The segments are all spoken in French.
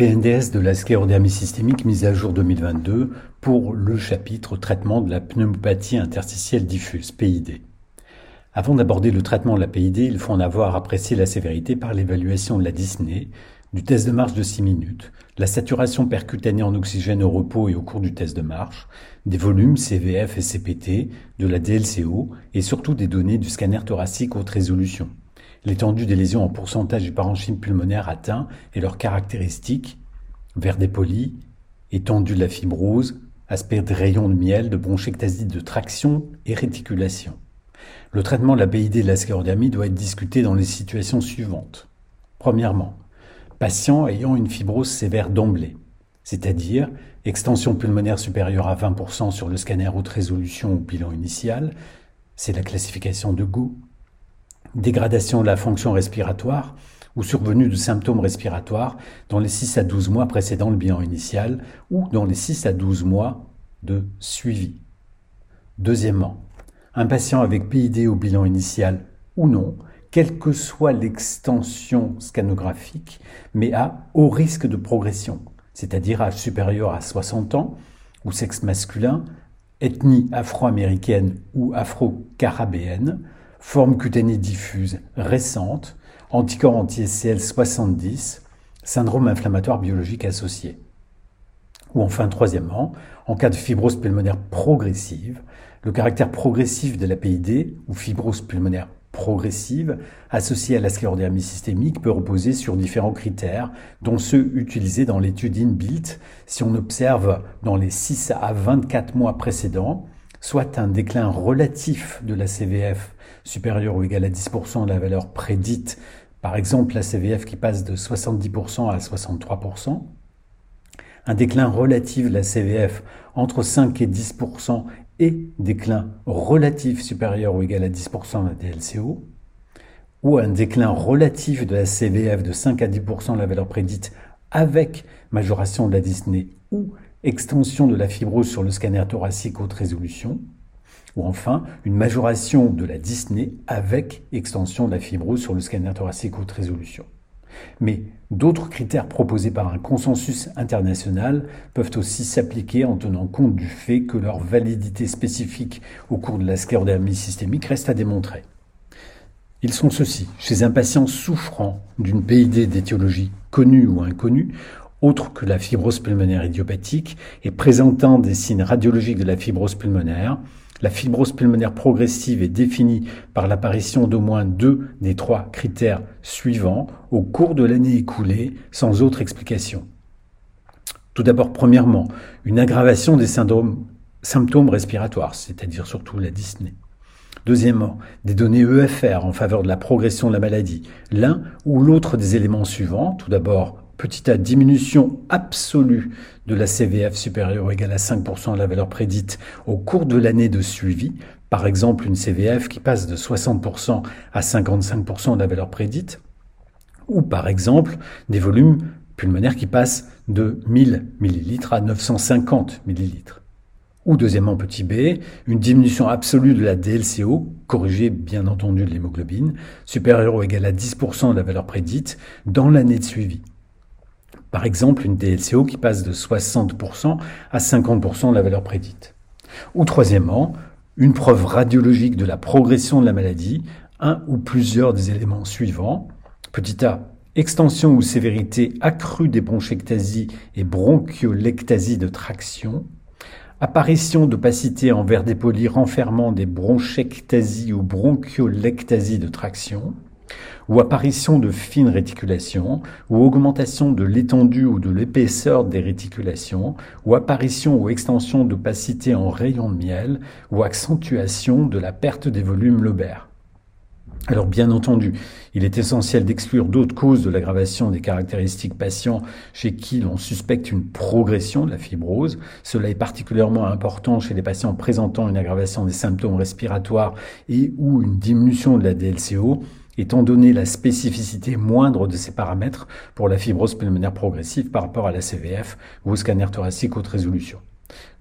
PNDS de la sclérodermie systémique mise à jour 2022 pour le chapitre traitement de la pneumopathie interstitielle diffuse, PID. Avant d'aborder le traitement de la PID, il faut en avoir apprécié la sévérité par l'évaluation de la dyspnée, du test de marche de 6 minutes, la saturation percutanée en oxygène au repos et au cours du test de marche, des volumes CVF et CPT, de la DLCO et surtout des données du scanner thoracique haute résolution l'étendue des lésions en pourcentage du parenchyme pulmonaire atteint et leurs caractéristiques, verre dépoli, étendue de la fibrose, aspect de rayon de miel, de bronchectasie de traction et réticulation. Le traitement de la PID et de la sclérodermie doit être discuté dans les situations suivantes. Premièrement, patient ayant une fibrose sévère d'emblée, c'est-à-dire extension pulmonaire supérieure à 20% sur le scanner haute résolution au bilan initial, c'est la classification de goût, dégradation de la fonction respiratoire ou survenue de symptômes respiratoires dans les 6 à 12 mois précédant le bilan initial ou dans les 6 à 12 mois de suivi. Deuxièmement, un patient avec PID au bilan initial ou non, quelle que soit l'extension scanographique, mais à haut risque de progression, c'est-à-dire âge supérieur à 60 ans ou sexe masculin, ethnie afro-américaine ou afro-carabéenne, forme cutanée diffuse récente, anticorps anti-SCL 70, syndrome inflammatoire biologique associé. Ou enfin, troisièmement, en cas de fibrose pulmonaire progressive, le caractère progressif de la PID ou fibrose pulmonaire progressive associée à la sclérodermie systémique peut reposer sur différents critères, dont ceux utilisés dans l'étude INBILT. Si on observe dans les 6 à 24 mois précédents soit un déclin relatif de la CVF supérieur ou égal à 10% de la valeur prédite, par exemple la CVF qui passe de 70% à 63%, un déclin relatif de la CVF entre 5 et 10% et déclin relatif supérieur ou égal à 10% de la DLCO, ou un déclin relatif de la CVF de 5 à 10% de la valeur prédite avec majoration de la dyspnée ou extension de la fibrose sur le scanner thoracique haute résolution, ou enfin une majoration de la dyspnée avec extension de la fibrose sur le scanner thoracique haute résolution. Mais d'autres critères proposés par un consensus international peuvent aussi s'appliquer en tenant compte du fait que leur validité spécifique au cours de la sclérodermie systémique reste à démontrer. Ils sont ceux-ci. Chez un patient souffrant d'une PID d'étiologie connue ou inconnue, autre que la fibrose pulmonaire idiopathique et présentant des signes radiologiques de la fibrose pulmonaire. La fibrose pulmonaire progressive est définie par l'apparition d'au moins deux des trois critères suivants au cours de l'année écoulée sans autre explication. Tout d'abord, premièrement, une aggravation des symptômes respiratoires, c'est-à-dire surtout la dyspnée. Deuxièmement, des données EFR en faveur de la progression de la maladie. L'un ou l'autre des éléments suivants, tout d'abord petit a, diminution absolue de la CVF supérieure ou égale à 5% de la valeur prédite au cours de l'année de suivi, par exemple une CVF qui passe de 60% à 55% de la valeur prédite, ou par exemple des volumes pulmonaires qui passent de 1000 ml à 950 ml. Ou deuxièmement, petit b, une diminution absolue de la DLCO, corrigée bien entendu de l'hémoglobine, supérieure ou égale à 10% de la valeur prédite dans l'année de suivi. Par exemple, une DLCO qui passe de 60% à 50% de la valeur prédite. Ou troisièmement, une preuve radiologique de la progression de la maladie, un ou plusieurs des éléments suivants. Petit a, extension ou sévérité accrue des bronchectasies et bronchiolectasie de traction. Apparition d'opacité en verre dépoli renfermant des bronchectasies ou bronchiolectasie de traction ou apparition de fines réticulations, ou augmentation de l'étendue ou de l'épaisseur des réticulations, ou apparition ou extension d'opacité en rayon de miel, ou accentuation de la perte des volumes lobaires. Alors bien entendu, il est essentiel d'exclure d'autres causes de l'aggravation des caractéristiques patients chez qui l'on suspecte une progression de la fibrose. Cela est particulièrement important chez les patients présentant une aggravation des symptômes respiratoires et ou une diminution de la DLCO étant donné la spécificité moindre de ces paramètres pour la fibrose pulmonaire progressive par rapport à la CVF ou au scanner thoracique haute résolution.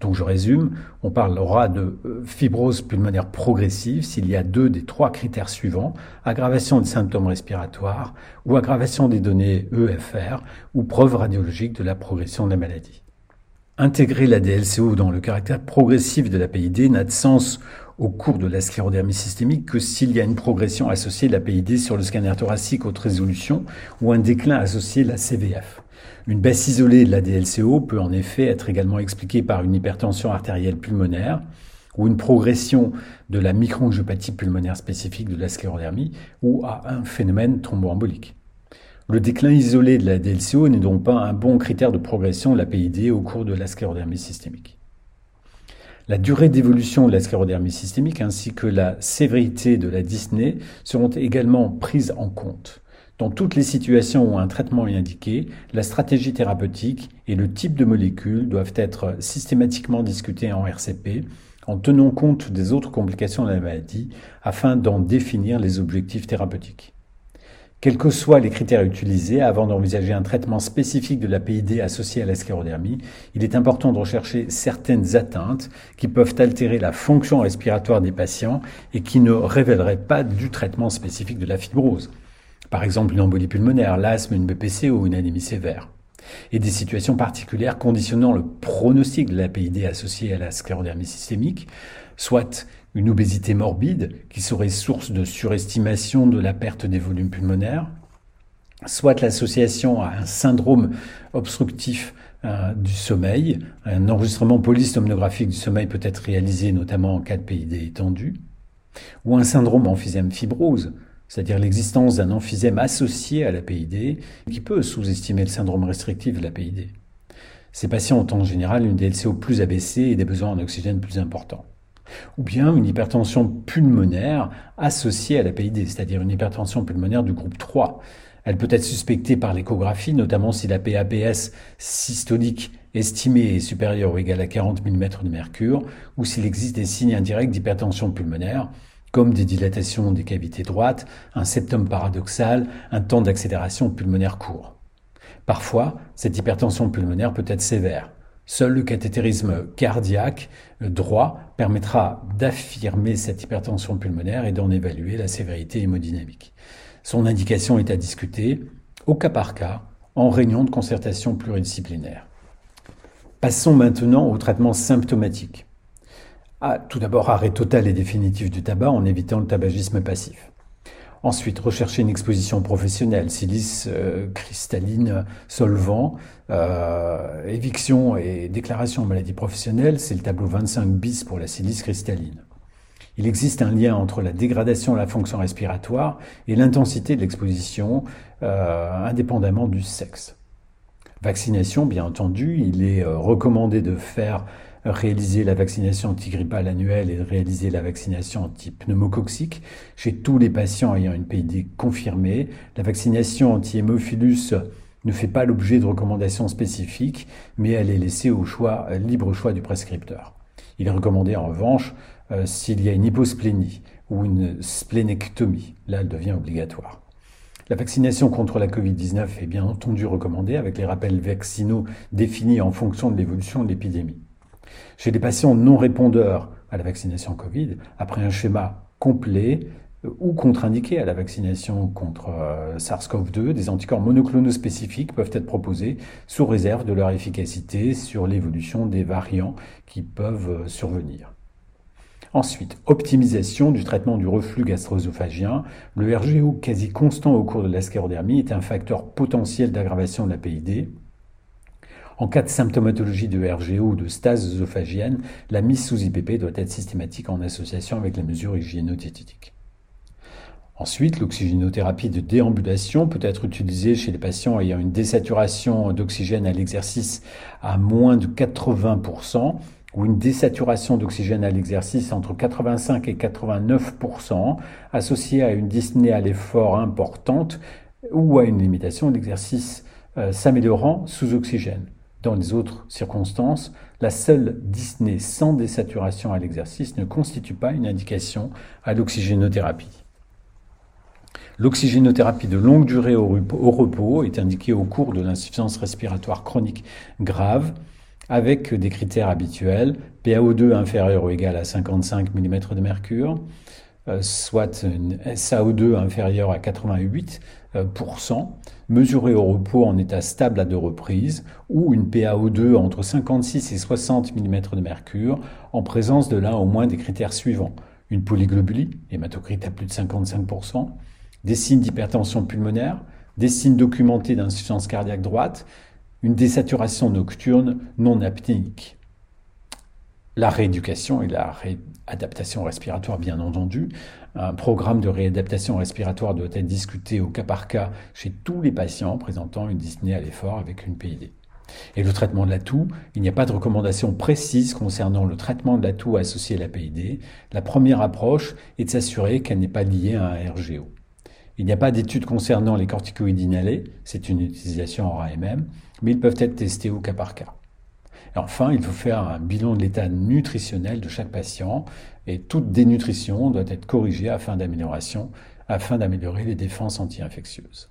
Donc je résume, on parlera de euh, fibrose pulmonaire progressive s'il y a deux des trois critères suivants, aggravation des symptômes respiratoires ou aggravation des données EFR ou preuve radiologique de la progression de la maladie. Intégrer la DLCO dans le caractère progressif de la PID n'a de sens au cours de la sclérodermie systémique que s'il y a une progression associée de la PID sur le scanner thoracique haute résolution ou un déclin associé à la CVF. Une baisse isolée de la DLCO peut en effet être également expliquée par une hypertension artérielle pulmonaire ou une progression de la microangiopathie pulmonaire spécifique de la sclérodermie ou à un phénomène thromboembolique. Le déclin isolé de la DLCO n'est donc pas un bon critère de progression de la PID au cours de la sclérodermie systémique. La durée d'évolution de la sclérodermie systémique ainsi que la sévérité de la dyspnée seront également prises en compte. Dans toutes les situations où un traitement est indiqué, la stratégie thérapeutique et le type de molécule doivent être systématiquement discutés en RCP en tenant compte des autres complications de la maladie afin d'en définir les objectifs thérapeutiques. Quels que soient les critères utilisés avant d'envisager un traitement spécifique de la PID associé à la sclérodermie, il est important de rechercher certaines atteintes qui peuvent altérer la fonction respiratoire des patients et qui ne révéleraient pas du traitement spécifique de la fibrose. Par exemple, une embolie pulmonaire, l'asthme, une BPC ou une anémie sévère. Et des situations particulières conditionnant le pronostic de la PID associé à la sclérodermie systémique, soit une obésité morbide qui serait source de surestimation de la perte des volumes pulmonaires, soit l'association à un syndrome obstructif euh, du sommeil. Un enregistrement polysomnographique du sommeil peut être réalisé notamment en cas de PID étendu, ou un syndrome emphysème fibrose, c'est-à-dire l'existence d'un emphysème associé à la PID qui peut sous-estimer le syndrome restrictif de la PID. Ces patients ont en général une DLCO plus abaissée et des besoins en oxygène plus importants ou bien une hypertension pulmonaire associée à la PID, c'est-à-dire une hypertension pulmonaire du groupe 3. Elle peut être suspectée par l'échographie, notamment si la PAPS systolique estimée est supérieure ou égale à 40 mm de mercure, ou s'il existe des signes indirects d'hypertension pulmonaire, comme des dilatations des cavités droites, un septum paradoxal, un temps d'accélération pulmonaire court. Parfois, cette hypertension pulmonaire peut être sévère. Seul le cathétérisme cardiaque droit permettra d'affirmer cette hypertension pulmonaire et d'en évaluer la sévérité hémodynamique. Son indication est à discuter au cas par cas en réunion de concertation pluridisciplinaire. Passons maintenant au traitement symptomatique. Ah, tout d'abord, arrêt total et définitif du tabac en évitant le tabagisme passif. Ensuite, rechercher une exposition professionnelle, silice euh, cristalline, solvant, euh, éviction et déclaration de maladie professionnelle, c'est le tableau 25 bis pour la silice cristalline. Il existe un lien entre la dégradation de la fonction respiratoire et l'intensité de l'exposition, euh, indépendamment du sexe. Vaccination, bien entendu, il est recommandé de faire réaliser la vaccination antigrippale annuelle et réaliser la vaccination anti-pneumococcique chez tous les patients ayant une PID confirmée. La vaccination anti-hémophilus ne fait pas l'objet de recommandations spécifiques, mais elle est laissée au choix, libre choix du prescripteur. Il est recommandé en revanche euh, s'il y a une hyposplénie ou une splénectomie. Là, elle devient obligatoire. La vaccination contre la Covid-19 est bien entendu recommandée avec les rappels vaccinaux définis en fonction de l'évolution de l'épidémie. Chez les patients non répondeurs à la vaccination Covid, après un schéma complet euh, ou contre-indiqué à la vaccination contre euh, SARS-CoV-2, des anticorps monoclonaux spécifiques peuvent être proposés sous réserve de leur efficacité sur l'évolution des variants qui peuvent euh, survenir. Ensuite, optimisation du traitement du reflux gastro-œsophagien. Le RGO quasi constant au cours de la sclérodermie est un facteur potentiel d'aggravation de la PID. En cas de symptomatologie de RGO ou de stase œsophagienne, la mise sous IPP doit être systématique en association avec les mesures hygiéno-diététiques. Ensuite, l'oxygénothérapie de déambulation peut être utilisée chez les patients ayant une désaturation d'oxygène à l'exercice à moins de 80% ou une désaturation d'oxygène à l'exercice entre 85 et 89% associée à une dyspnée à l'effort importante ou à une limitation d'exercice euh, s'améliorant sous oxygène. Dans les autres circonstances, la seule dyspnée sans désaturation à l'exercice ne constitue pas une indication à l'oxygénothérapie. L'oxygénothérapie de longue durée au repos est indiquée au cours de l'insuffisance respiratoire chronique grave avec des critères habituels, PaO2 inférieur ou égal à 55 mm de mercure, euh, soit une SaO2 inférieur à 88%, mesuré au repos en état stable à deux reprises, ou une PaO2 entre 56 et 60 mm de mercure, en présence de l'un au moins des critères suivants. Une polyglobulie, hématocrite à plus de 55%, des signes d'hypertension pulmonaire, des signes documentés d'insuffisance cardiaque droite, une désaturation nocturne non apnéique. La rééducation et la réadaptation respiratoire, bien entendu. Un programme de réadaptation respiratoire doit être discuté au cas par cas chez tous les patients présentant une dyspnée à l'effort avec une PID. Et le traitement de la toux, il n'y a pas de recommandation précise concernant le traitement de la toux associé à la PID. La première approche est de s'assurer qu'elle n'est pas liée à un RGO. Il n'y a pas d'études concernant les corticoïdes inhalés, c'est une utilisation en AMM, mais ils peuvent être testés au cas par cas. Enfin, il faut faire un bilan de l'état nutritionnel de chaque patient et toute dénutrition doit être corrigée afin d'améliorer les défenses anti-infectieuses.